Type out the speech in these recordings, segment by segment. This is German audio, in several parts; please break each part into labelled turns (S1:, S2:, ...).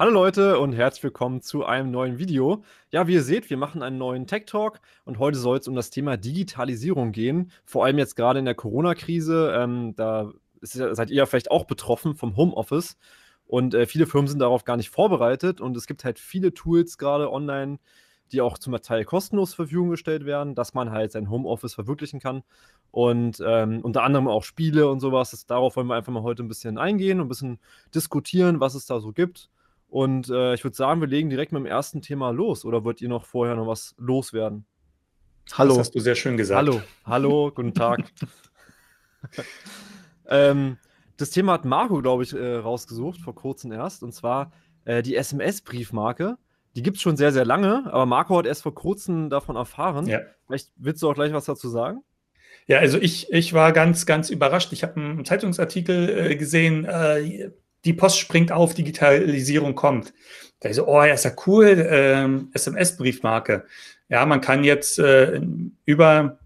S1: Hallo Leute und herzlich willkommen zu einem neuen Video. Ja, wie ihr seht, wir machen einen neuen Tech Talk und heute soll es um das Thema Digitalisierung gehen. Vor allem jetzt gerade in der Corona-Krise. Ähm, da ja, seid ihr ja vielleicht auch betroffen vom Homeoffice und äh, viele Firmen sind darauf gar nicht vorbereitet und es gibt halt viele Tools gerade online, die auch zum Teil kostenlos zur Verfügung gestellt werden, dass man halt sein Homeoffice verwirklichen kann. Und ähm, unter anderem auch Spiele und sowas. Das, darauf wollen wir einfach mal heute ein bisschen eingehen und ein bisschen diskutieren, was es da so gibt. Und äh, ich würde sagen, wir legen direkt mit dem ersten Thema los. Oder wollt ihr noch vorher noch was loswerden?
S2: Hallo. Das hast du sehr schön gesagt.
S1: Hallo, hallo, guten Tag. ähm, das Thema hat Marco, glaube ich, äh, rausgesucht, vor kurzem erst. Und zwar äh, die SMS-Briefmarke. Die gibt es schon sehr, sehr lange, aber Marco hat erst vor kurzem davon erfahren. Ja. Vielleicht willst du auch gleich was dazu sagen?
S2: Ja, also ich, ich war ganz, ganz überrascht. Ich habe einen Zeitungsartikel äh, gesehen, äh, die Post springt auf, Digitalisierung kommt. Da ist so, oh, ja, ist ja cool, ähm, SMS-Briefmarke. Ja, man kann jetzt äh, über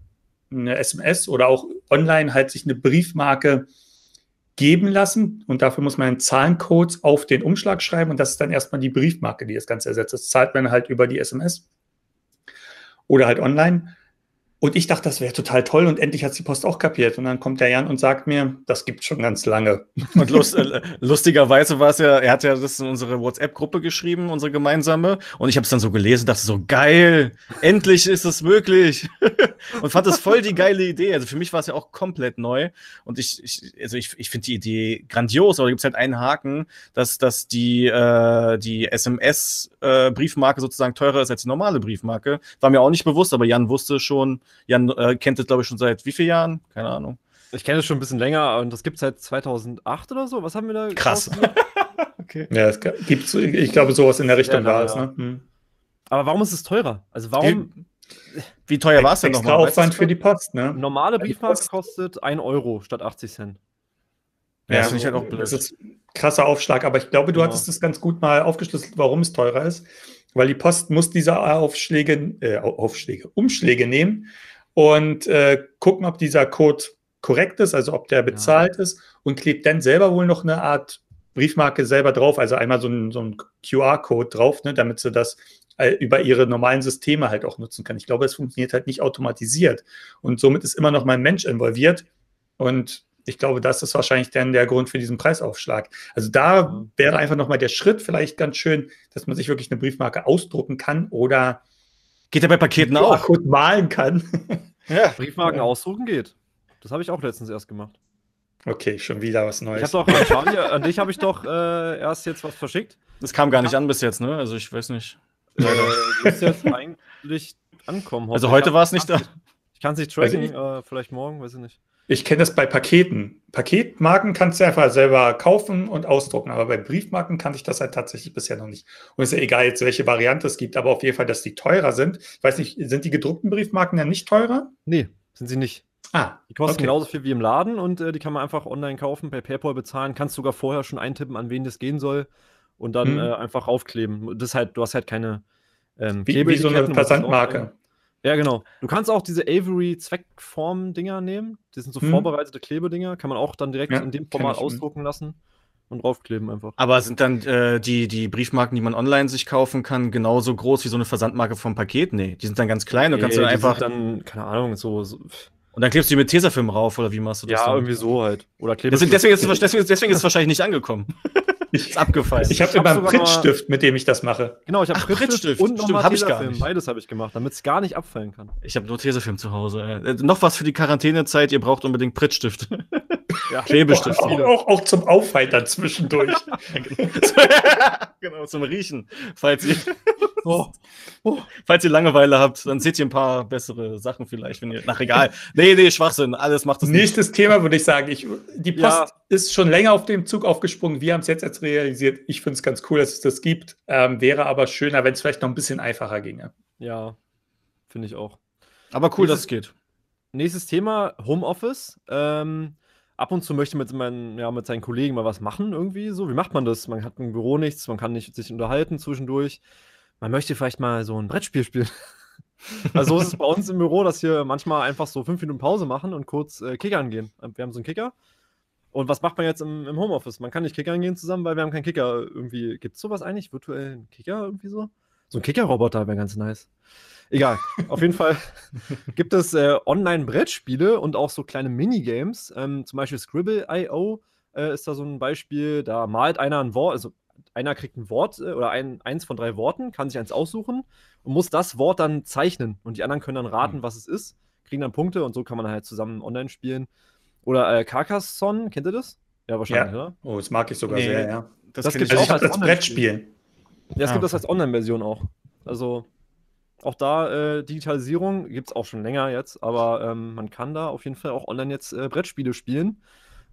S2: eine SMS oder auch online halt sich eine Briefmarke geben lassen und dafür muss man einen Zahlencode auf den Umschlag schreiben und das ist dann erstmal die Briefmarke, die das Ganze ersetzt. Das zahlt man halt über die SMS oder halt online. Und ich dachte, das wäre total toll und endlich hat die Post auch kapiert. Und dann kommt der Jan und sagt mir, das gibt schon ganz lange.
S1: Und lust, äh, lustigerweise war es ja, er hat ja das in unsere WhatsApp-Gruppe geschrieben, unsere gemeinsame. Und ich habe es dann so gelesen, dachte so, geil, endlich ist es möglich. und fand das voll die geile Idee. Also für mich war es ja auch komplett neu. Und ich, ich also ich, ich finde die Idee grandios, aber da gibt es halt einen Haken, dass, dass die, äh, die SMS-Briefmarke äh, sozusagen teurer ist als die normale Briefmarke. War mir auch nicht bewusst, aber Jan wusste schon, Jan äh, kennt das, glaube ich, schon seit wie vielen Jahren? Keine Ahnung.
S2: Ich kenne es schon ein bisschen länger und das gibt es seit 2008 oder so. Was haben wir da?
S1: Krass.
S2: okay. Ja, es gibt, ich glaube, sowas in der Richtung war es. Ne?
S1: Hm. Aber warum ist es teurer? Also warum. Wie teuer war es denn nochmal?
S2: Aufwand für die Post, ne?
S1: Normale Briefmarke kostet 1 Euro statt 80 Cent.
S2: Ja, ja das, halt auch blöd. das ist krasser Aufschlag, aber ich glaube, du genau. hattest es ganz gut mal aufgeschlüsselt, warum es teurer ist. Weil die Post muss diese Aufschläge, äh, Aufschläge, Umschläge nehmen und äh, gucken, ob dieser Code korrekt ist, also ob der bezahlt ja. ist und klebt dann selber wohl noch eine Art Briefmarke selber drauf, also einmal so ein, so ein QR-Code drauf, ne, damit sie das äh, über ihre normalen Systeme halt auch nutzen kann. Ich glaube, es funktioniert halt nicht automatisiert und somit ist immer noch mein Mensch involviert und ich glaube, das ist wahrscheinlich dann der Grund für diesen Preisaufschlag. Also da wäre einfach nochmal der Schritt vielleicht ganz schön, dass man sich wirklich eine Briefmarke ausdrucken kann oder
S1: Geht ja bei Paketen auch.
S2: Gut malen kann.
S1: Ja. Briefmarken ja. ausdrucken geht. Das habe ich auch letztens erst gemacht.
S2: Okay, schon wieder was Neues.
S1: Ich habe doch, Charlie, an dich habe ich doch äh, erst jetzt was verschickt.
S2: Das kam gar nicht an bis jetzt, ne? Also ich weiß nicht.
S1: Äh, das jetzt eigentlich ankommen.
S2: Also heute war es nicht da.
S1: Ich kann es nicht tracken, äh, vielleicht morgen, weiß ich nicht.
S2: Ich kenne das bei Paketen. Paketmarken kannst du einfach selber kaufen und ausdrucken, aber bei Briefmarken kannte ich das halt tatsächlich bisher noch nicht. Und es ist ja egal jetzt, welche Variante es gibt, aber auf jeden Fall, dass die teurer sind. Ich weiß nicht, sind die gedruckten Briefmarken dann nicht teurer?
S1: Nee, sind sie nicht.
S2: Ah,
S1: die kosten okay. genauso viel wie im Laden und äh, die kann man einfach online kaufen, per PayPal bezahlen, kannst sogar vorher schon eintippen, an wen das gehen soll und dann hm. äh, einfach aufkleben. Das halt, du hast halt keine
S2: ähm, wie, wie so eine Versandmarke.
S1: Ja, genau. Du kannst auch diese Avery-Zweckform-Dinger nehmen. Die sind so hm. vorbereitete Klebedinger. Kann man auch dann direkt ja, in dem Format ausdrucken lassen und draufkleben einfach.
S2: Aber sind dann äh, die, die Briefmarken, die man online sich kaufen kann, genauso groß wie so eine Versandmarke vom Paket? Nee, die sind dann ganz klein. Du kannst nee, dann einfach.
S1: dann, keine Ahnung, so, so
S2: und dann klebst du die mit Tesafilm rauf, oder wie machst du
S1: das? Ja, dann? irgendwie so halt.
S2: Oder klebst deswegen, deswegen, ist es, deswegen, deswegen ist es wahrscheinlich nicht angekommen. ist abgefallen.
S1: Ich habe immer einen Prittstift, mit dem ich das mache.
S2: Genau, ich habe
S1: Prittstift
S2: und nochmal
S1: Tesafilm. Beides habe ich gemacht, damit es gar nicht abfallen kann.
S2: Ich habe nur Tesafilm zu Hause. Äh, noch was für die Quarantänezeit, ihr braucht unbedingt Prittstift. Ja. Klebestift.
S1: Auch, auch, auch, zum Aufheitern zwischendurch.
S2: genau, zum Riechen. Falls ihr, oh, oh. falls ihr Langeweile habt, dann seht ihr ein paar bessere Sachen vielleicht, wenn ihr. Nach egal. Nee, nee, Schwachsinn. Alles macht das
S1: Nächstes nicht. Thema würde ich sagen. Ich, die Post ja. ist schon länger auf dem Zug aufgesprungen. Wir haben es jetzt erst realisiert. Ich finde es ganz cool, dass es das gibt. Ähm, wäre aber schöner, wenn es vielleicht noch ein bisschen einfacher ginge.
S2: Ja, finde ich auch.
S1: Aber cool, nächstes, dass es geht.
S2: Nächstes Thema: Homeoffice. Ähm, ab und zu möchte man mit, meinen, ja, mit seinen Kollegen mal was machen irgendwie so. Wie macht man das? Man hat im Büro nichts, man kann nicht sich unterhalten zwischendurch. Man möchte vielleicht mal so ein Brettspiel spielen. also so ist es bei uns im Büro, dass wir manchmal einfach so fünf Minuten Pause machen und kurz äh, kickern gehen. Wir haben so einen Kicker
S1: Und was macht man jetzt im, im Homeoffice? Man kann nicht Kickern gehen zusammen, weil wir haben keinen Kicker irgendwie. Gibt es sowas eigentlich? Virtuellen Kicker irgendwie so? So ein Kicker-Roboter wäre ganz nice. Egal. Auf jeden Fall gibt es äh, Online-Brettspiele und auch so kleine Minigames. Ähm, zum Beispiel Scribble.io äh, ist da so ein Beispiel. Da malt einer ein Wort, also einer kriegt ein Wort äh, oder ein, eins von drei Worten, kann sich eins aussuchen und muss das Wort dann zeichnen. Und die anderen können dann raten, mhm. was es ist, kriegen dann Punkte und so kann man halt zusammen online spielen. Oder äh, Carcassonne, kennt ihr das?
S2: Ja, wahrscheinlich, ja. oder? Oh, das mag ich sogar nee, sehr, ja.
S1: Das, das gibt es also auch als Brettspiel. Ja, es ah, gibt das als Online-Version auch. Also auch da äh, Digitalisierung gibt es auch schon länger jetzt, aber ähm, man kann da auf jeden Fall auch online jetzt äh, Brettspiele spielen.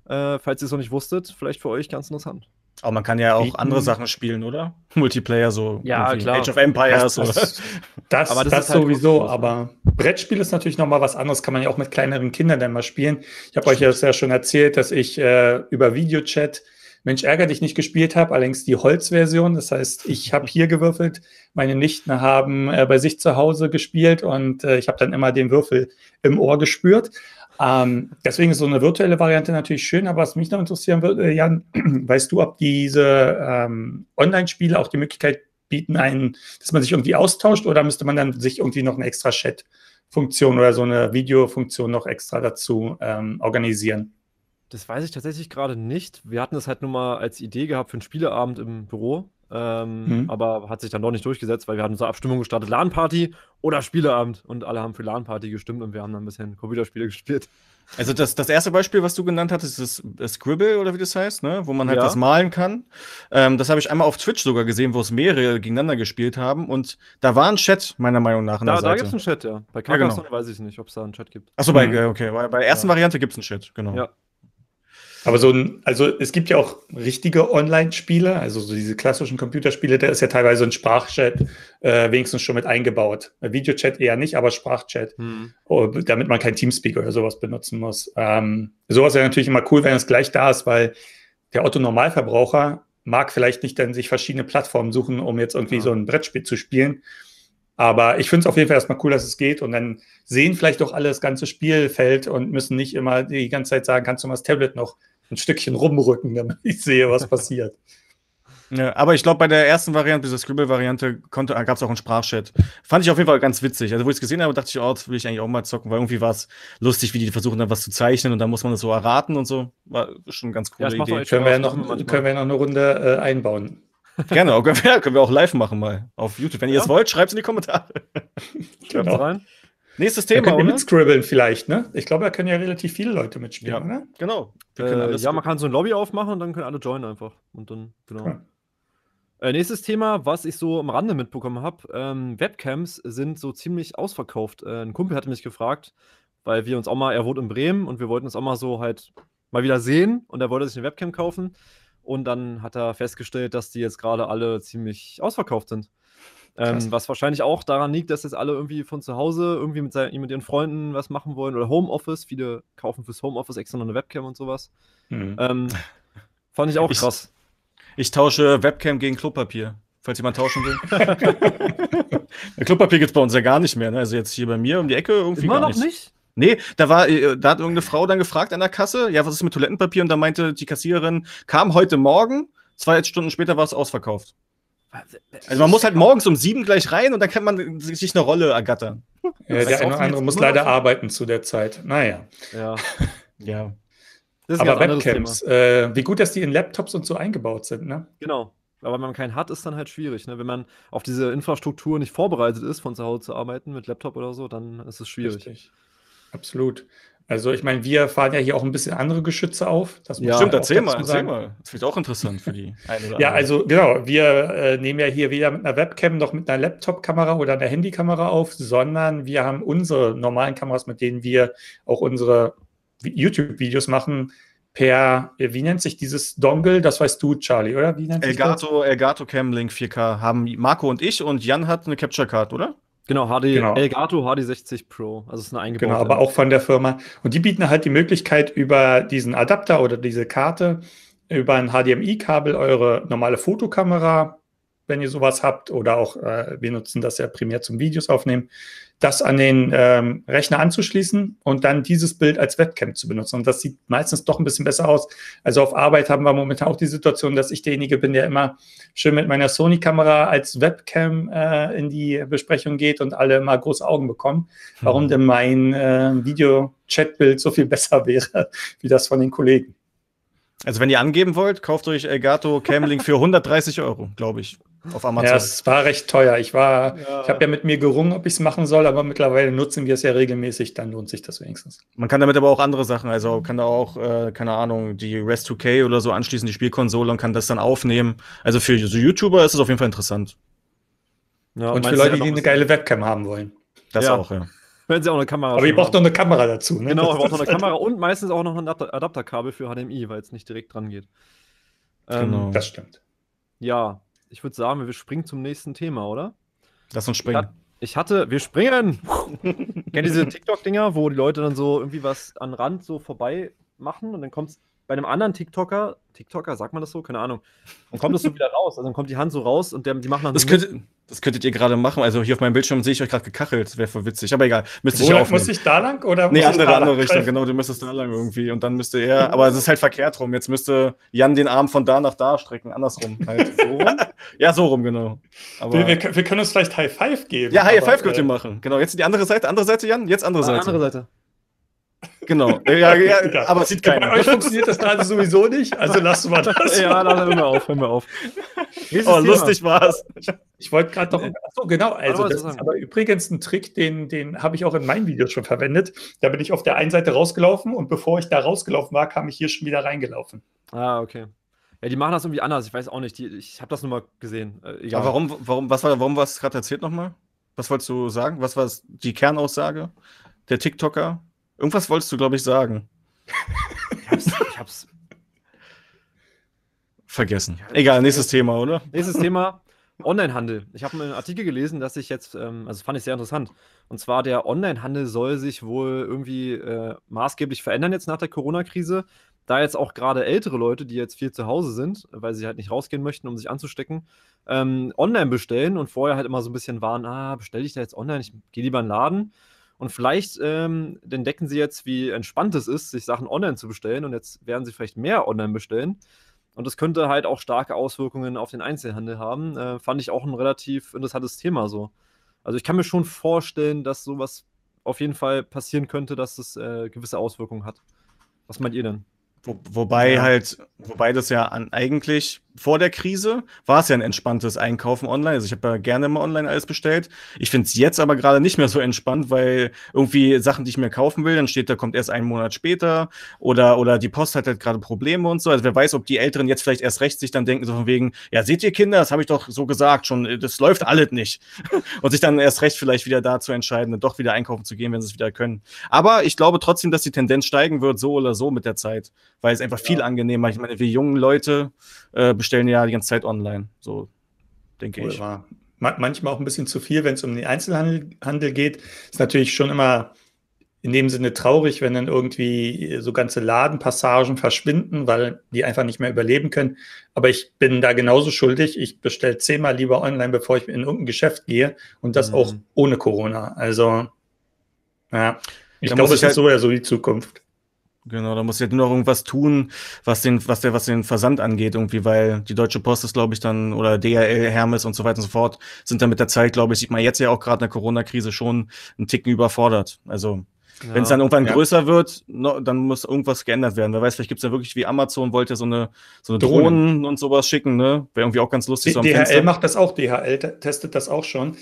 S1: Äh, falls ihr es noch nicht wusstet, vielleicht für euch ganz interessant.
S3: Aber man kann ja auch andere Sachen spielen, oder? Multiplayer, so
S1: ja, klar.
S3: Age of Empires. Das,
S2: das, das, aber das, das halt sowieso, aber Brettspiel ist natürlich nochmal was anderes, kann man ja auch mit kleineren Kindern dann mal spielen. Ich habe euch ja schon erzählt, dass ich äh, über Videochat Mensch, ärger dich nicht gespielt habe, allerdings die Holzversion. Das heißt, ich habe hier gewürfelt, meine Nichten haben äh, bei sich zu Hause gespielt und äh, ich habe dann immer den Würfel im Ohr gespürt. Ähm, deswegen ist so eine virtuelle Variante natürlich schön, aber was mich noch interessieren würde, Jan, weißt du, ob diese ähm, Online-Spiele auch die Möglichkeit bieten, einen, dass man sich irgendwie austauscht oder müsste man dann sich irgendwie noch eine extra Chat-Funktion oder so eine Videofunktion noch extra dazu ähm, organisieren?
S1: Das weiß ich tatsächlich gerade nicht. Wir hatten das halt nur mal als Idee gehabt für einen Spieleabend im Büro. Ähm, mhm. Aber hat sich dann doch nicht durchgesetzt, weil wir hatten so Abstimmung gestartet: LAN-Party oder Spieleabend. Und alle haben für LAN-Party gestimmt und wir haben dann ein bisschen Computerspiele gespielt.
S3: Also das, das erste Beispiel, was du genannt hattest, ist das Scribble oder wie das heißt, ne? wo man halt ja. das malen kann. Ähm, das habe ich einmal auf Twitch sogar gesehen, wo es mehrere gegeneinander gespielt haben und da war ein Chat, meiner Meinung nach.
S1: Da, da gibt es einen Chat, ja. Bei Carcassonne ja, genau. weiß ich nicht, ob es da einen Chat gibt.
S3: Achso, bei, mhm. okay, bei, bei der ersten ja. Variante gibt es einen Chat, genau. Ja.
S2: Aber so ein, also es gibt ja auch richtige Online-Spiele, also so diese klassischen Computerspiele, da ist ja teilweise ein Sprachchat äh, wenigstens schon mit eingebaut. Videochat eher nicht, aber Sprachchat, hm. oh, damit man kein Teamspeak oder sowas benutzen muss. Ähm, sowas wäre natürlich immer cool, wenn es gleich da ist, weil der Otto-Normalverbraucher mag vielleicht nicht dann sich verschiedene Plattformen suchen, um jetzt irgendwie ja. so ein Brettspiel zu spielen. Aber ich finde es auf jeden Fall erstmal cool, dass es geht. Und dann sehen vielleicht auch alle das ganze Spielfeld und müssen nicht immer die ganze Zeit sagen, kannst du mal das Tablet noch ein Stückchen rumrücken, damit ich sehe, was passiert.
S3: Ja, aber ich glaube, bei der ersten Variante, dieser Scribble-Variante, gab es auch einen Sprachchat. Fand ich auf jeden Fall ganz witzig. Also, wo ich es gesehen habe, dachte ich, oh, das will ich eigentlich auch mal zocken, weil irgendwie war es lustig, wie die versuchen, dann was zu zeichnen und dann muss man das so erraten und so. War schon eine ganz coole ja,
S2: Idee. Können wir, ja noch, können wir noch eine Runde äh, einbauen.
S3: Gerne, können wir, können wir auch live machen mal auf YouTube. Wenn ihr es wollt, schreibt es in die Kommentare.
S2: genau. rein. Nächstes Thema, da könnt ihr mitscribbeln vielleicht, ne? Ich glaube, da können ja relativ viele Leute mitspielen, ja. oder?
S1: Genau. Äh, ja, man kann so ein Lobby aufmachen und dann können alle joinen einfach. Und dann, genau. Ja. Äh, nächstes Thema, was ich so am Rande mitbekommen habe: ähm, Webcams sind so ziemlich ausverkauft. Äh, ein Kumpel hatte mich gefragt, weil wir uns auch mal, er wohnt in Bremen und wir wollten uns auch mal so halt mal wieder sehen und er wollte sich eine Webcam kaufen. Und dann hat er festgestellt, dass die jetzt gerade alle ziemlich ausverkauft sind. Ähm, was wahrscheinlich auch daran liegt, dass jetzt alle irgendwie von zu Hause irgendwie mit, seinen, mit ihren Freunden was machen wollen oder Homeoffice. Viele kaufen fürs Homeoffice extra noch eine Webcam und sowas. Mhm. Ähm, fand ich auch krass.
S3: Ich, ich tausche Webcam gegen Klopapier, falls jemand tauschen will. Klopapier gibt es bei uns ja gar nicht mehr. Ne? Also jetzt hier bei mir um die Ecke irgendwie Immer gar noch nicht? Nee, da war, äh, da hat irgendeine Frau dann gefragt an der Kasse, ja, was ist mit Toilettenpapier? Und da meinte die Kassiererin, kam heute Morgen, zwei Stunden später war es ausverkauft. Also man muss halt morgens um sieben gleich rein und dann kann man sich eine Rolle ergattern.
S2: Ja, der eine oder andere muss leider arbeiten zu der Zeit. Naja.
S1: Ja.
S2: ja. Aber Webcams, äh, wie gut, dass die in Laptops und so eingebaut sind, ne?
S1: Genau. Aber wenn man keinen hat, ist dann halt schwierig. Ne? Wenn man auf diese Infrastruktur nicht vorbereitet ist, von zu Hause zu arbeiten mit Laptop oder so, dann ist es schwierig. Richtig.
S2: Absolut. Also ich meine, wir fahren ja hier auch ein bisschen andere Geschütze auf.
S3: Das ja, stimmt, erzähl mal, erzähl mal. Das wird auch interessant für die
S2: eine oder Ja, also genau, wir äh, nehmen ja hier weder mit einer Webcam noch mit einer Laptop-Kamera oder einer Handykamera auf, sondern wir haben unsere normalen Kameras, mit denen wir auch unsere YouTube-Videos machen, per, wie nennt sich dieses Dongle? Das weißt du, Charlie, oder? Wie nennt
S3: Elgato? Elgato Cam Link 4K haben Marco und ich und Jan hat eine Capture Card, oder?
S1: Genau, HD, genau. Elgato HD60 Pro. Also ist eine eingebaute.
S2: Genau, aber auch von der Firma. Und die bieten halt die Möglichkeit, über diesen Adapter oder diese Karte, über ein HDMI-Kabel eure normale Fotokamera wenn ihr sowas habt, oder auch äh, wir nutzen das ja primär zum Videos aufnehmen, das an den ähm, Rechner anzuschließen und dann dieses Bild als Webcam zu benutzen. Und das sieht meistens doch ein bisschen besser aus. Also auf Arbeit haben wir momentan auch die Situation, dass ich derjenige bin, der immer schön mit meiner Sony-Kamera als Webcam äh, in die Besprechung geht und alle mal große Augen bekommen. Warum mhm. denn mein äh, Video-Chat-Bild so viel besser wäre wie das von den Kollegen.
S3: Also wenn ihr angeben wollt, kauft euch Elgato Camlink für 130 Euro, glaube ich,
S2: auf Amazon. Ja, es war recht teuer. Ich war, ja. ich habe ja mit mir gerungen, ob ich es machen soll, aber mittlerweile nutzen wir es ja regelmäßig, dann lohnt sich das wenigstens.
S3: Man kann damit aber auch andere Sachen, also kann da auch, äh, keine Ahnung, die Rest 2K oder so anschließen, die Spielkonsole und kann das dann aufnehmen. Also für so YouTuber ist es auf jeden Fall interessant.
S2: Ja, und für Leute, die eine geile Webcam haben wollen.
S3: Das ja. auch, ja.
S1: Wenn sie auch eine Kamera
S2: Aber ihr braucht noch eine Kamera dazu,
S1: ne? Genau, ihr braucht noch eine Kamera und meistens auch noch ein Adapterkabel für HDMI, weil es nicht direkt dran geht.
S2: Ähm, genau. Das stimmt.
S1: Ja, ich würde sagen, wir springen zum nächsten Thema, oder?
S3: Lass uns springen.
S1: Ich hatte, wir springen! Kennt ihr diese TikTok-Dinger, wo die Leute dann so irgendwie was an Rand so vorbei machen und dann kommt es bei einem anderen TikToker, TikToker, sagt man das so? Keine Ahnung. Dann kommt es so wieder raus. Also dann kommt die Hand so raus und der, die machen dann
S3: das so. Könnte, das könntet ihr gerade machen. Also hier auf meinem Bildschirm sehe ich euch gerade gekachelt. Das wäre voll witzig. Aber egal.
S2: Müsste ich auch. Muss ich da lang oder?
S3: Nee, andere, andere Richtung. Genau, du müsstest da lang irgendwie. Und dann müsste er. Aber es ist halt verkehrt rum. Jetzt müsste Jan den Arm von da nach da strecken. Andersrum. Halt. So rum? ja, so rum, genau.
S2: Aber wir, wir, wir, können uns vielleicht High Five geben.
S3: Ja, High Five könnt ihr äh, machen. Genau. Jetzt die andere Seite. Andere Seite, Jan. Jetzt andere Seite.
S1: Andere Seite.
S3: Genau. Ja, ja, aber es sieht keiner.
S2: Bei euch funktioniert das gerade sowieso nicht, also lasst mal das.
S1: ja, dann hör mal auf, hör mal auf.
S3: Oh, lustig war's.
S2: Ich, ich wollte gerade noch. Achso, genau. Also, das ist aber übrigens ein Trick, den, den habe ich auch in meinen Videos schon verwendet. Da bin ich auf der einen Seite rausgelaufen und bevor ich da rausgelaufen war, kam ich hier schon wieder reingelaufen.
S1: Ah, okay. Ja, die machen das irgendwie anders. Ich weiß auch nicht. Die, ich habe das nur mal gesehen.
S3: Äh, aber warum, warum, was war, warum war es gerade erzählt nochmal? Was wolltest du sagen? Was war die Kernaussage der TikToker? Irgendwas wolltest du, glaube ich, sagen. ich hab's, ich hab's vergessen. Egal, nächstes Thema, oder?
S1: Nächstes Thema. Onlinehandel. Ich habe einen Artikel gelesen, dass sich jetzt, ähm, also fand ich sehr interessant. Und zwar der Onlinehandel soll sich wohl irgendwie äh, maßgeblich verändern jetzt nach der Corona-Krise. Da jetzt auch gerade ältere Leute, die jetzt viel zu Hause sind, weil sie halt nicht rausgehen möchten, um sich anzustecken, ähm, online bestellen und vorher halt immer so ein bisschen waren, ah, bestelle ich da jetzt online, ich gehe lieber in den Laden. Und vielleicht ähm, entdecken sie jetzt, wie entspannt es ist, sich Sachen online zu bestellen. Und jetzt werden sie vielleicht mehr online bestellen. Und das könnte halt auch starke Auswirkungen auf den Einzelhandel haben. Äh, fand ich auch ein relativ interessantes Thema so. Also ich kann mir schon vorstellen, dass sowas auf jeden Fall passieren könnte, dass es äh, gewisse Auswirkungen hat. Was meint ihr denn?
S3: Wo, wobei ja. halt, wobei das ja an, eigentlich vor der Krise war es ja ein entspanntes Einkaufen online. Also ich habe ja gerne mal online alles bestellt. Ich finde es jetzt aber gerade nicht mehr so entspannt, weil irgendwie Sachen, die ich mir kaufen will, dann steht, da kommt erst einen Monat später oder, oder die Post hat halt gerade Probleme und so. Also wer weiß, ob die Älteren jetzt vielleicht erst recht sich dann denken, so von wegen, ja, seht ihr Kinder, das habe ich doch so gesagt schon, das läuft alles nicht. und sich dann erst recht vielleicht wieder dazu entscheiden, doch wieder einkaufen zu gehen, wenn sie es wieder können. Aber ich glaube trotzdem, dass die Tendenz steigen wird, so oder so mit der Zeit, weil es einfach ja. viel angenehmer. Ich meine, wir jungen Leute äh, bestellen ja die ganze Zeit online. So denke ich.
S2: War. Manchmal auch ein bisschen zu viel, wenn es um den Einzelhandel geht. Ist natürlich schon immer in dem Sinne traurig, wenn dann irgendwie so ganze Ladenpassagen verschwinden, weil die einfach nicht mehr überleben können. Aber ich bin da genauso schuldig. Ich bestelle zehnmal lieber online, bevor ich in irgendein Geschäft gehe und das mhm. auch ohne Corona. Also, ja, ich glaube, es ist halt so ja so die Zukunft.
S3: Genau, da muss ich halt nur noch irgendwas tun, was den, was der, was den Versand angeht, irgendwie, weil die Deutsche Post ist, glaube ich, dann, oder DHL, Hermes und so weiter und so fort, sind dann mit der Zeit, glaube ich, sieht man jetzt ja auch gerade in der Corona-Krise schon einen Ticken überfordert. Also, ja, wenn es dann irgendwann ja. größer wird, no, dann muss irgendwas geändert werden. Wer weiß, vielleicht gibt's ja wirklich, wie Amazon wollte, so eine, so eine Drohnen, Drohnen und sowas schicken, ne? Wäre irgendwie auch ganz lustig.
S2: D so DHL macht das auch, DHL testet das auch schon.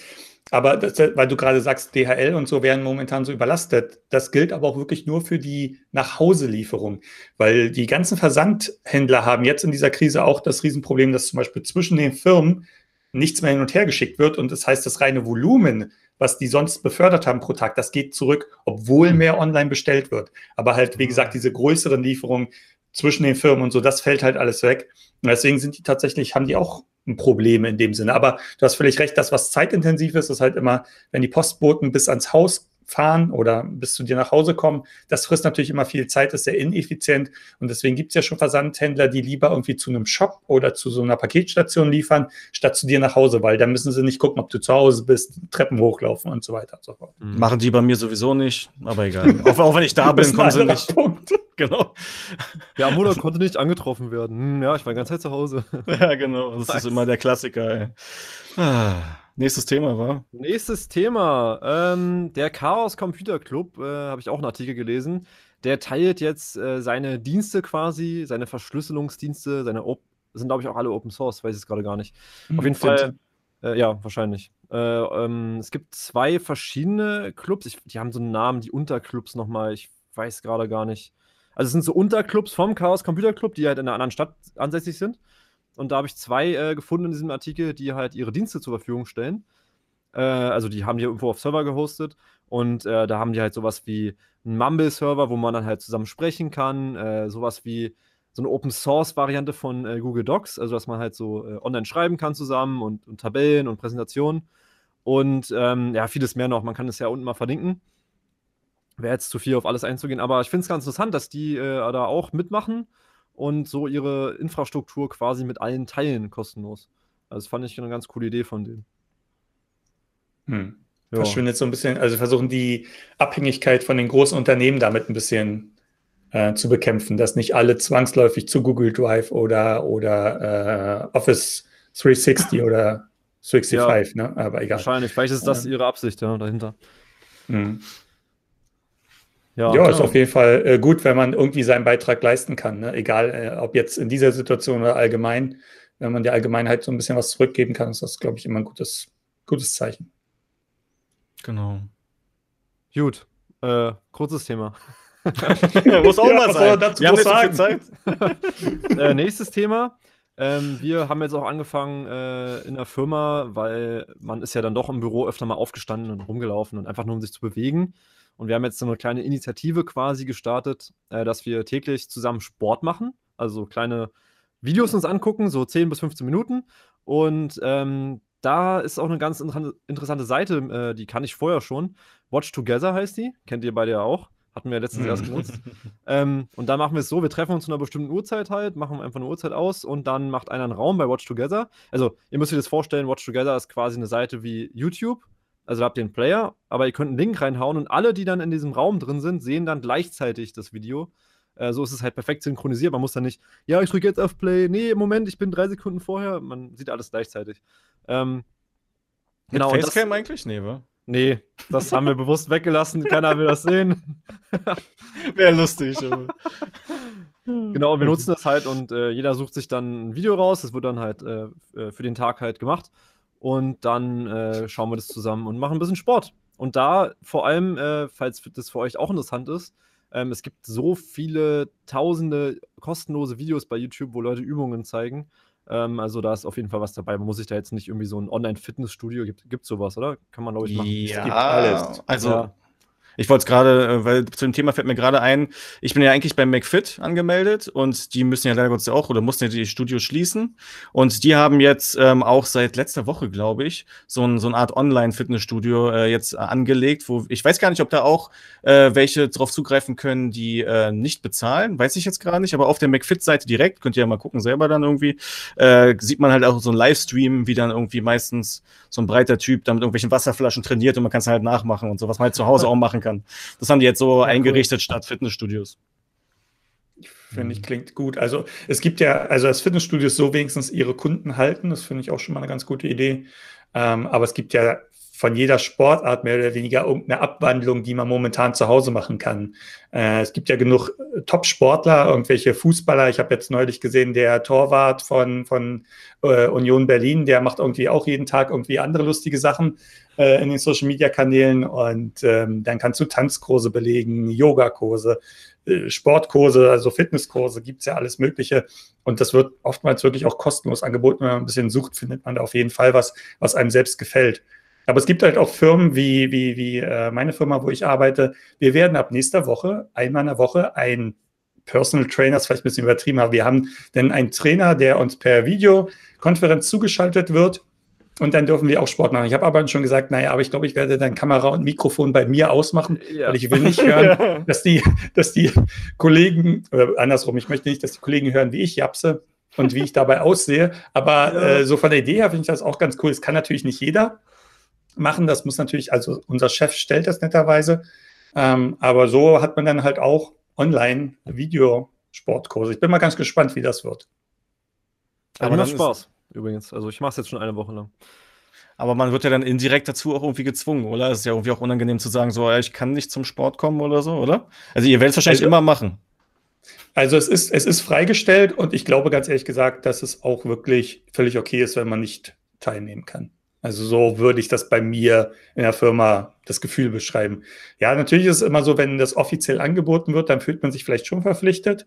S2: Aber das, weil du gerade sagst, DHL und so werden momentan so überlastet. Das gilt aber auch wirklich nur für die Nachhauselieferung, weil die ganzen Versandhändler haben jetzt in dieser Krise auch das Riesenproblem, dass zum Beispiel zwischen den Firmen nichts mehr hin und her geschickt wird und das heißt, das reine Volumen, was die sonst befördert haben pro Tag, das geht zurück, obwohl mehr online bestellt wird. Aber halt, wie mhm. gesagt, diese größeren Lieferungen zwischen den Firmen und so, das fällt halt alles weg. Und deswegen sind die tatsächlich, haben die auch Problem in dem Sinne. Aber du hast völlig recht, das, was zeitintensiv ist, ist halt immer, wenn die Postboten bis ans Haus fahren oder bis zu dir nach Hause kommen. Das frisst natürlich immer viel Zeit, ist sehr ineffizient und deswegen gibt es ja schon Versandhändler, die lieber irgendwie zu einem Shop oder zu so einer Paketstation liefern, statt zu dir nach Hause, weil da müssen sie nicht gucken, ob du zu Hause bist, Treppen hochlaufen und so weiter und so fort.
S3: Mhm. Machen die bei mir sowieso nicht, aber egal. auch, auch wenn ich da bin, kommen sie nicht. Punkt.
S1: Genau. Der Amuna konnte nicht angetroffen werden. Hm, ja, ich war die ganze Zeit zu Hause.
S3: Ja, genau. Das ist immer der Klassiker. Ey. Ah. Nächstes Thema war?
S1: Nächstes Thema. Ähm, der Chaos Computer Club, äh, habe ich auch einen Artikel gelesen. Der teilt jetzt äh, seine Dienste quasi, seine Verschlüsselungsdienste, seine Op sind, glaube ich, auch alle Open Source, weiß ich es gerade gar nicht. Auf jeden Fall. Äh, ja, wahrscheinlich. Äh, ähm, es gibt zwei verschiedene Clubs. Ich, die haben so einen Namen, die Unterclubs nochmal. Ich weiß gerade gar nicht. Also es sind so Unterclubs vom Chaos Computer Club, die halt in einer anderen Stadt ansässig sind. Und da habe ich zwei äh, gefunden in diesem Artikel, die halt ihre Dienste zur Verfügung stellen. Äh, also die haben die irgendwo auf Server gehostet und äh, da haben die halt sowas wie einen Mumble-Server, wo man dann halt zusammen sprechen kann, äh, sowas wie so eine Open-Source-Variante von äh, Google Docs, also dass man halt so äh, online schreiben kann zusammen und, und Tabellen und Präsentationen und ähm, ja, vieles mehr noch. Man kann es ja unten mal verlinken. Wäre jetzt zu viel auf alles einzugehen, aber ich finde es ganz interessant, dass die da auch mitmachen und so ihre Infrastruktur quasi mit allen teilen, kostenlos. Also das fand ich eine ganz coole Idee von denen.
S2: Hm. Ja. Verschwindet so ein bisschen, also versuchen die Abhängigkeit von den großen Unternehmen damit ein bisschen äh, zu bekämpfen, dass nicht alle zwangsläufig zu Google Drive oder, oder äh, Office 360 oder 65, ja, ne?
S1: Aber egal. Wahrscheinlich, vielleicht ist das ihre Absicht ja, dahinter. Hm.
S2: Ja, ja ist auf jeden Fall äh, gut, wenn man irgendwie seinen Beitrag leisten kann. Ne? Egal, äh, ob jetzt in dieser Situation oder allgemein. Wenn man der Allgemeinheit so ein bisschen was zurückgeben kann, ist das, glaube ich, immer ein gutes, gutes Zeichen.
S1: Genau. Gut. Äh, kurzes Thema.
S3: muss auch ja, mal sein. Dazu wir haben sagen. Zeit.
S1: äh, nächstes Thema. Ähm, wir haben jetzt auch angefangen äh, in der Firma, weil man ist ja dann doch im Büro öfter mal aufgestanden und rumgelaufen und einfach nur um sich zu bewegen. Und wir haben jetzt so eine kleine Initiative quasi gestartet, äh, dass wir täglich zusammen Sport machen. Also kleine Videos uns angucken, so 10 bis 15 Minuten. Und ähm, da ist auch eine ganz interessante Seite, äh, die kann ich vorher schon. Watch Together heißt die. Kennt ihr beide ja auch. Hatten wir letztens erst genutzt. ähm, und da machen wir es so: wir treffen uns zu einer bestimmten Uhrzeit halt, machen einfach eine Uhrzeit aus und dann macht einer einen Raum bei Watch Together. Also, ihr müsst euch das vorstellen: Watch Together ist quasi eine Seite wie YouTube, also habt ihr einen Player, aber ihr könnt einen Link reinhauen und alle, die dann in diesem Raum drin sind, sehen dann gleichzeitig das Video. Äh, so ist es halt perfekt synchronisiert. Man muss dann nicht, ja, ich drücke jetzt auf Play, nee, Moment, ich bin drei Sekunden vorher. Man sieht alles gleichzeitig. Ähm,
S3: Mit genau. Facecam das, eigentlich? Nee, wa?
S1: Nee, das haben wir bewusst weggelassen. Keiner will das sehen.
S3: Wäre lustig.
S1: genau, wir nutzen das halt und äh, jeder sucht sich dann ein Video raus. Das wird dann halt äh, äh für den Tag halt gemacht und dann äh, schauen wir das zusammen und machen ein bisschen Sport. Und da vor allem, äh, falls das für euch auch interessant ist, ähm, es gibt so viele tausende kostenlose Videos bei YouTube, wo Leute Übungen zeigen. Ähm, also da ist auf jeden Fall was dabei. Man muss sich da jetzt nicht irgendwie so ein Online-Fitnessstudio, gibt es sowas, oder? Kann man, glaube ich, machen.
S3: Ja, alles. Also ja. Ich wollte es gerade, äh, weil zu dem Thema fällt mir gerade ein, ich bin ja eigentlich beim McFit angemeldet und die müssen ja leider Gottes auch oder mussten ja die Studios schließen. Und die haben jetzt ähm, auch seit letzter Woche, glaube ich, so, ein, so eine Art Online-Fitnessstudio äh, jetzt angelegt, wo ich weiß gar nicht, ob da auch äh, welche drauf zugreifen können, die äh, nicht bezahlen. Weiß ich jetzt gerade nicht, aber auf der McFit-Seite direkt, könnt ihr ja mal gucken, selber dann irgendwie, äh, sieht man halt auch so ein Livestream, wie dann irgendwie meistens so ein breiter Typ dann mit irgendwelchen Wasserflaschen trainiert und man kann es halt nachmachen und so, was man halt zu Hause auch machen kann kann. Das haben die jetzt so ja, eingerichtet cool. statt Fitnessstudios.
S2: Finde ich, klingt gut. Also es gibt ja, also das Fitnessstudios so wenigstens ihre Kunden halten, das finde ich auch schon mal eine ganz gute Idee. Ähm, aber es gibt ja von jeder Sportart mehr oder weniger irgendeine Abwandlung, die man momentan zu Hause machen kann. Äh, es gibt ja genug äh, Top-Sportler, irgendwelche Fußballer. Ich habe jetzt neulich gesehen, der Torwart von, von äh, Union Berlin, der macht irgendwie auch jeden Tag irgendwie andere lustige Sachen äh, in den Social-Media-Kanälen. Und ähm, dann kannst du Tanzkurse belegen, Yogakurse, äh, Sportkurse, also Fitnesskurse, gibt es ja alles Mögliche. Und das wird oftmals wirklich auch kostenlos angeboten. Wenn man ein bisschen sucht, findet man da auf jeden Fall was, was einem selbst gefällt. Aber es gibt halt auch Firmen wie, wie, wie äh, meine Firma, wo ich arbeite. Wir werden ab nächster Woche, einmal in der Woche, ein Personal Trainer, das vielleicht ein bisschen übertrieben, aber wir haben dann einen Trainer, der uns per Videokonferenz zugeschaltet wird und dann dürfen wir auch Sport machen. Ich habe aber schon gesagt, naja, aber ich glaube, ich werde dann Kamera und Mikrofon bei mir ausmachen, ja. weil ich will nicht hören, dass die, dass die Kollegen, oder andersrum, ich möchte nicht, dass die Kollegen hören, wie ich japse und wie ich dabei aussehe. Aber ja. äh, so von der Idee her finde ich das auch ganz cool. Das kann natürlich nicht jeder machen. Das muss natürlich, also unser Chef stellt das netterweise. Ähm, aber so hat man dann halt auch online Videosportkurse. Ich bin mal ganz gespannt, wie das wird.
S1: Aber macht Spaß, übrigens. Also ich mache es jetzt schon eine Woche lang.
S3: Aber man wird ja dann indirekt dazu auch irgendwie gezwungen, oder? Es ist ja irgendwie auch unangenehm zu sagen, so, ich kann nicht zum Sport kommen oder so, oder? Also ihr werdet es wahrscheinlich also, immer machen.
S2: Also es ist, es ist freigestellt und ich glaube ganz ehrlich gesagt, dass es auch wirklich völlig okay ist, wenn man nicht teilnehmen kann. Also so würde ich das bei mir in der Firma das Gefühl beschreiben. Ja, natürlich ist es immer so, wenn das offiziell angeboten wird, dann fühlt man sich vielleicht schon verpflichtet.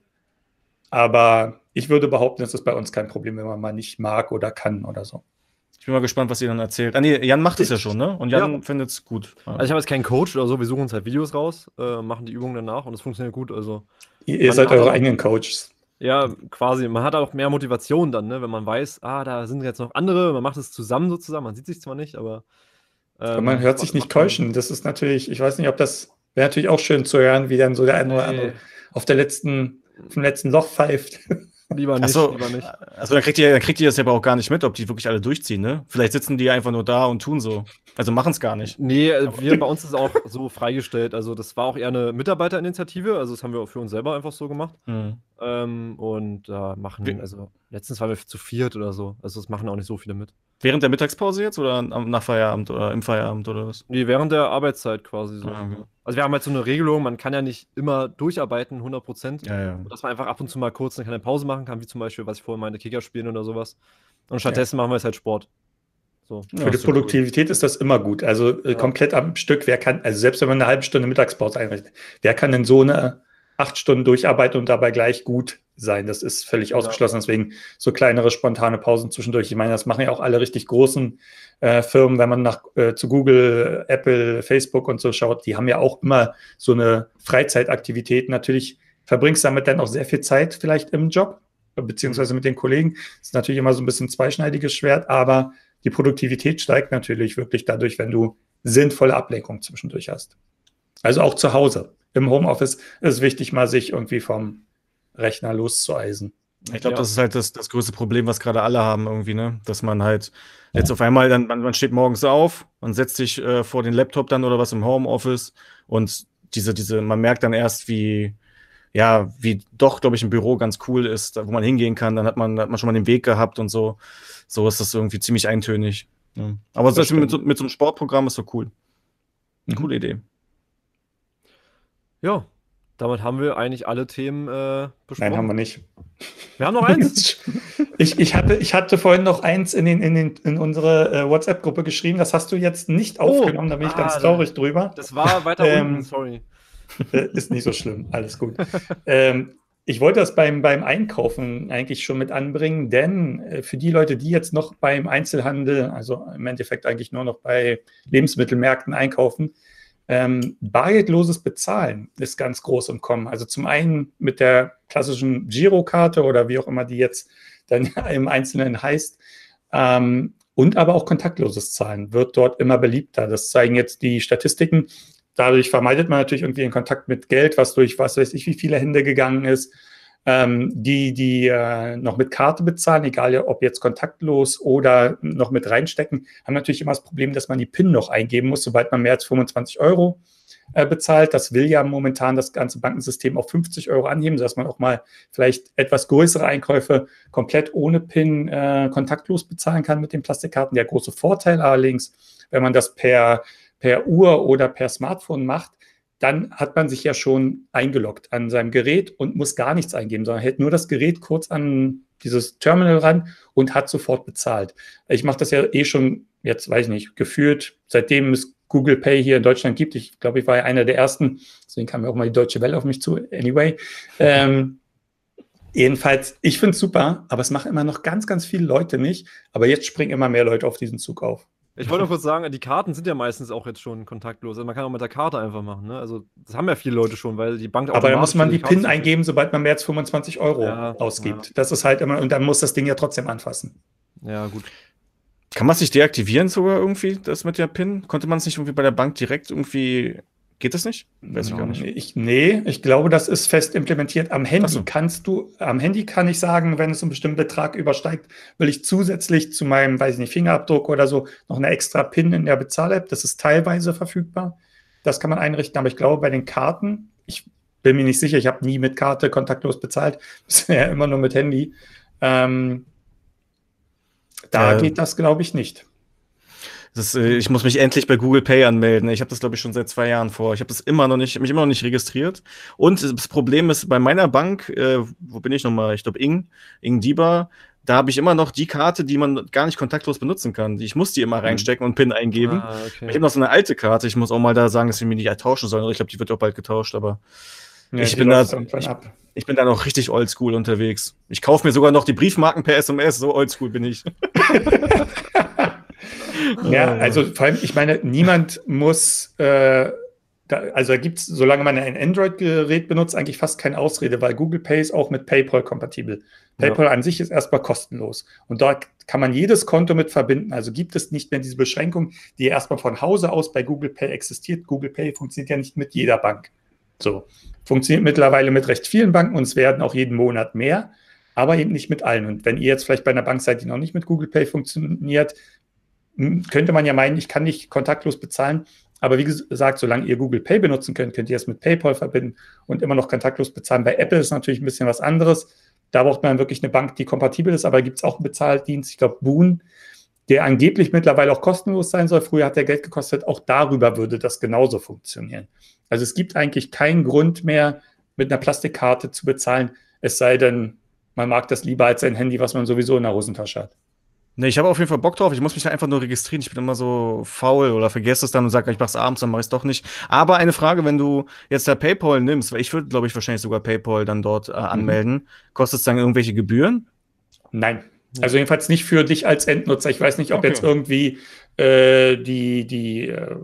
S2: Aber ich würde behaupten, es ist bei uns kein Problem, wenn man mal nicht mag oder kann oder so.
S3: Ich bin mal gespannt, was ihr dann erzählt. Ah, nee, Jan macht es ja schon, ne? Und Jan ja. findet es gut.
S1: Also, ich habe jetzt keinen Coach oder so. Wir suchen uns halt Videos raus, äh, machen die Übungen danach und es funktioniert gut. Also,
S2: ihr, ihr seid eure eigenen Coaches.
S1: Ja, quasi. Man hat auch mehr Motivation dann, ne? wenn man weiß, ah, da sind jetzt noch andere. Man macht es zusammen sozusagen. Man sieht sich zwar nicht, aber.
S2: Ähm, man hört sich nicht keuschen. Das ist natürlich, ich weiß nicht, ob das wäre natürlich auch schön zu hören, wie dann so der eine oder andere auf der letzten, vom letzten Loch pfeift.
S3: Lieber nicht, Achso, lieber nicht. Also dann kriegt, ihr, dann kriegt ihr das ja aber auch gar nicht mit, ob die wirklich alle durchziehen, ne? Vielleicht sitzen die einfach nur da und tun so. Also machen es gar nicht.
S1: Nee, äh, wir, bei uns ist auch so freigestellt. Also das war auch eher eine Mitarbeiterinitiative. Also das haben wir auch für uns selber einfach so gemacht. Mhm. Ähm, und da äh, machen, also letztens waren wir zu viert oder so. Also das machen auch nicht so viele mit.
S3: Während der Mittagspause jetzt oder nach Feierabend oder im Feierabend oder was?
S1: Nee, während der Arbeitszeit quasi so. Ah, okay. Also wir haben halt so eine Regelung, man kann ja nicht immer durcharbeiten, 100 Prozent. Ja, ja. Dass man einfach ab und zu mal kurz eine kleine Pause machen kann, wie zum Beispiel, was ich vorhin meine Kicker spielen oder sowas. Und stattdessen ja. machen wir jetzt halt Sport.
S2: So. Für die Produktivität ist das immer gut. Also äh, komplett am Stück, wer kann, also selbst wenn man eine halbe Stunde Mittagspause einrichtet, wer kann denn so eine acht Stunden durcharbeiten und dabei gleich gut sein. Das ist völlig ausgeschlossen. Deswegen so kleinere spontane Pausen zwischendurch. Ich meine, das machen ja auch alle richtig großen äh, Firmen, wenn man nach äh, zu Google, Apple, Facebook und so schaut. Die haben ja auch immer so eine Freizeitaktivität. Natürlich verbringst du damit dann auch sehr viel Zeit vielleicht im Job, beziehungsweise mit den Kollegen. Das ist natürlich immer so ein bisschen zweischneidiges Schwert, aber die Produktivität steigt natürlich wirklich dadurch, wenn du sinnvolle Ablenkung zwischendurch hast. Also auch zu Hause im Homeoffice ist wichtig, mal sich irgendwie vom Rechner loszueisen.
S3: Ich glaube, ja. das ist halt das, das größte Problem, was gerade alle haben, irgendwie, ne? Dass man halt jetzt auf einmal dann, man, man steht morgens auf, man setzt sich äh, vor den Laptop dann oder was im Homeoffice und diese, diese, man merkt dann erst, wie, ja, wie doch, glaube ich, ein Büro ganz cool ist, wo man hingehen kann, dann hat man, hat man schon mal den Weg gehabt und so. So ist das irgendwie ziemlich eintönig. Ja. Aber das mit, mit so einem Sportprogramm ist so cool. Eine mhm. coole Idee.
S1: Ja, damit haben wir eigentlich alle Themen äh,
S2: besprochen. Nein, haben wir nicht.
S1: Wir haben noch eins.
S2: ich, ich, hatte, ich hatte vorhin noch eins in, den, in, den, in unsere äh, WhatsApp-Gruppe geschrieben. Das hast du jetzt nicht oh, aufgenommen. Da bin ich ah, ganz traurig drüber.
S1: Das war weiter ähm, unten, sorry.
S2: Äh, ist nicht so schlimm, alles gut. ähm, ich wollte das beim, beim Einkaufen eigentlich schon mit anbringen, denn äh, für die Leute, die jetzt noch beim Einzelhandel, also im Endeffekt eigentlich nur noch bei Lebensmittelmärkten einkaufen, ähm, bargeldloses Bezahlen ist ganz groß im Kommen. Also zum einen mit der klassischen Girokarte oder wie auch immer die jetzt dann im Einzelnen heißt. Ähm, und aber auch kontaktloses Zahlen wird dort immer beliebter. Das zeigen jetzt die Statistiken. Dadurch vermeidet man natürlich irgendwie den Kontakt mit Geld, was durch was weiß ich wie viele Hände gegangen ist. Ähm, die, die äh, noch mit Karte bezahlen, egal ob jetzt kontaktlos oder noch mit reinstecken, haben natürlich immer das Problem, dass man die PIN noch eingeben muss, sobald man mehr als 25 Euro äh, bezahlt. Das will ja momentan das ganze Bankensystem auf 50 Euro anheben, sodass man auch mal vielleicht etwas größere Einkäufe komplett ohne PIN äh, kontaktlos bezahlen kann mit den Plastikkarten. Der große Vorteil allerdings, wenn man das per, per Uhr oder per Smartphone macht, dann hat man sich ja schon eingeloggt an seinem Gerät und muss gar nichts eingeben, sondern hält nur das Gerät kurz an dieses Terminal ran und hat sofort bezahlt. Ich mache das ja eh schon, jetzt weiß ich nicht, gefühlt, seitdem es Google Pay hier in Deutschland gibt. Ich glaube, ich war ja einer der ersten, deswegen kam ja auch mal die Deutsche Welle auf mich zu. Anyway. Ähm, jedenfalls, ich finde es super, aber es machen immer noch ganz, ganz viele Leute nicht. Aber jetzt springen immer mehr Leute auf diesen Zug auf.
S1: Ich wollte noch kurz sagen, die Karten sind ja meistens auch jetzt schon kontaktlos. Also man kann auch mit der Karte einfach machen. Ne? Also das haben ja viele Leute schon, weil die Bank
S2: Aber da muss man die, die PIN eingeben, sobald man mehr als 25 Euro ja, ausgibt. Ja. Das ist halt immer, und dann muss das Ding ja trotzdem anfassen.
S1: Ja, gut.
S3: Kann man es nicht deaktivieren sogar irgendwie, das mit der PIN? Konnte man es nicht irgendwie bei der Bank direkt irgendwie Geht das nicht?
S2: Weiß ich gar nicht. Ich, nee, ich glaube, das ist fest implementiert. Am Handy so. kannst du, am Handy kann ich sagen, wenn es einen bestimmten Betrag übersteigt, will ich zusätzlich zu meinem, weiß ich nicht, Fingerabdruck oder so noch eine extra PIN in der Bezahl-App. Das ist teilweise verfügbar. Das kann man einrichten, aber ich glaube, bei den Karten, ich bin mir nicht sicher, ich habe nie mit Karte kontaktlos bezahlt, bisher immer nur mit Handy. Ähm, da äh, geht das, glaube ich, nicht.
S3: Das, äh, ich muss mich endlich bei Google Pay anmelden. Ich habe das, glaube ich, schon seit zwei Jahren vor. Ich habe das immer noch nicht, mich immer noch nicht registriert. Und das Problem ist, bei meiner Bank, äh, wo bin ich nochmal? Ich glaube, Ing, Ing Diba, da habe ich immer noch die Karte, die man gar nicht kontaktlos benutzen kann. Ich muss die immer mhm. reinstecken und PIN eingeben. Ah, okay. Ich habe noch so eine alte Karte. Ich muss auch mal da sagen, dass wir mir die tauschen sollen. Ich glaube, die wird auch bald getauscht, aber ja, ich, bin da, ich, ich, bin da noch richtig oldschool unterwegs. Ich kaufe mir sogar noch die Briefmarken per SMS. So oldschool bin ich.
S2: Ja, also vor allem, ich meine, niemand muss, äh, da, also da gibt es, solange man ein Android-Gerät benutzt, eigentlich fast keine Ausrede, weil Google Pay ist auch mit PayPal kompatibel. PayPal ja. an sich ist erstmal kostenlos. Und da kann man jedes Konto mit verbinden. Also gibt es nicht mehr diese Beschränkung, die erstmal von Hause aus bei Google Pay existiert. Google Pay funktioniert ja nicht mit jeder Bank. So. Funktioniert mittlerweile mit recht vielen Banken und es werden auch jeden Monat mehr aber eben nicht mit allen. Und wenn ihr jetzt vielleicht bei einer Bank seid, die noch nicht mit Google Pay funktioniert, könnte man ja meinen, ich kann nicht kontaktlos bezahlen. Aber wie gesagt, solange ihr Google Pay benutzen könnt, könnt ihr es mit PayPal verbinden und immer noch kontaktlos bezahlen. Bei Apple ist natürlich ein bisschen was anderes. Da braucht man wirklich eine Bank, die kompatibel ist, aber gibt es auch einen Bezahldienst, ich glaube Boon, der angeblich mittlerweile auch kostenlos sein soll. Früher hat der Geld gekostet. Auch darüber würde das genauso funktionieren. Also es gibt eigentlich keinen Grund mehr, mit einer Plastikkarte zu bezahlen, es sei denn, man mag das lieber als ein Handy, was man sowieso in der Hosentasche hat.
S3: Ne, ich habe auf jeden Fall Bock drauf. Ich muss mich einfach nur registrieren. Ich bin immer so faul oder vergesse es dann und sage, ich mache es abends, dann mache ich es doch nicht. Aber eine Frage, wenn du jetzt da PayPal nimmst, weil ich würde, glaube ich, wahrscheinlich sogar PayPal dann dort äh, mhm. anmelden, mhm. kostet es dann irgendwelche Gebühren?
S2: Nein. Also jedenfalls nicht für dich als Endnutzer. Ich weiß nicht, ob okay. jetzt irgendwie äh, die, die äh,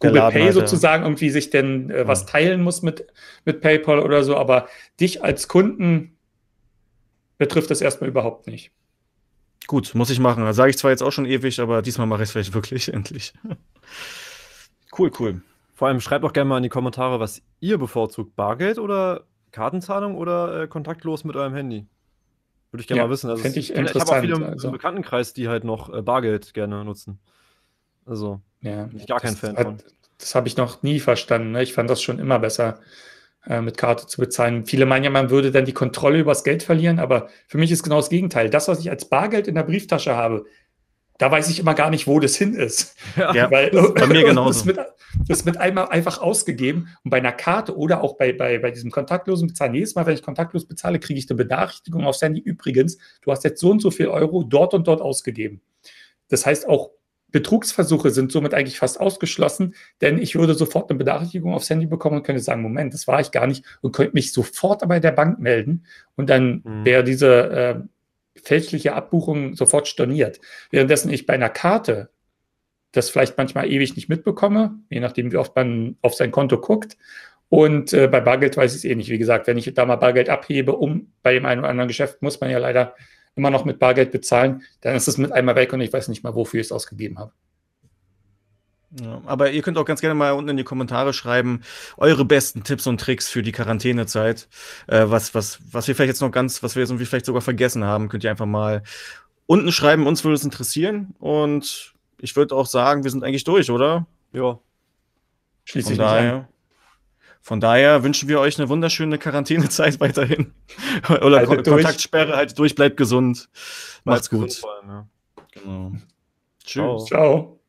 S2: Google Pay halt, sozusagen ja. irgendwie sich denn äh, was teilen muss mit, mit PayPal oder so, aber dich als Kunden betrifft das erstmal überhaupt nicht.
S3: Gut, muss ich machen. Sage ich zwar jetzt auch schon ewig, aber diesmal mache ich es vielleicht wirklich endlich.
S1: cool, cool. Vor allem schreibt doch gerne mal in die Kommentare, was ihr bevorzugt. Bargeld oder Kartenzahlung oder äh, kontaktlos mit eurem Handy? Würde ich gerne ja, mal wissen. Also,
S2: ich, ich habe auch viele
S1: also. im Bekanntenkreis, die halt noch äh, Bargeld gerne nutzen. Also,
S2: ja, bin ich gar kein Fan hat, von. Das habe ich noch nie verstanden. Ne? Ich fand das schon immer besser, äh, mit Karte zu bezahlen. Viele meinen ja, man würde dann die Kontrolle über das Geld verlieren, aber für mich ist genau das Gegenteil. Das, was ich als Bargeld in der Brieftasche habe, da weiß ich immer gar nicht, wo das hin ist.
S3: Ja, Weil, bei mir genauso.
S2: Das wird, das wird einmal einfach ausgegeben und bei einer Karte oder auch bei, bei, bei diesem kontaktlosen Bezahlen, jedes Mal, wenn ich kontaktlos bezahle, kriege ich eine Benachrichtigung aufs Handy. Übrigens, du hast jetzt so und so viel Euro dort und dort ausgegeben. Das heißt, auch Betrugsversuche sind somit eigentlich fast ausgeschlossen, denn ich würde sofort eine Benachrichtigung aufs Handy bekommen und könnte sagen, Moment, das war ich gar nicht und könnte mich sofort bei der Bank melden und dann mhm. wäre diese äh, fälschliche Abbuchung sofort storniert. Währenddessen ich bei einer Karte das vielleicht manchmal ewig nicht mitbekomme, je nachdem, wie oft man auf sein Konto guckt. Und äh, bei Bargeld weiß ich es eh nicht. Wie gesagt, wenn ich da mal Bargeld abhebe, um bei dem einen oder anderen Geschäft, muss man ja leider immer noch mit Bargeld bezahlen, dann ist es mit einmal weg und ich weiß nicht mal, wofür ich es ausgegeben habe.
S3: Ja, aber ihr könnt auch ganz gerne mal unten in die Kommentare schreiben, eure besten Tipps und Tricks für die Quarantänezeit. Äh, was, was, was wir vielleicht jetzt noch ganz, was wir jetzt irgendwie vielleicht sogar vergessen haben, könnt ihr einfach mal unten schreiben. Uns würde es interessieren. Und ich würde auch sagen, wir sind eigentlich durch, oder?
S1: Ja.
S3: Schließlich Von daher. Von daher wünschen wir euch eine wunderschöne Quarantänezeit weiterhin. Oder halt Kon durch. Kontaktsperre, halt durch, bleibt gesund. Macht's gut. Fall, ne?
S2: Genau. Tschüss. Ciao. Ciao.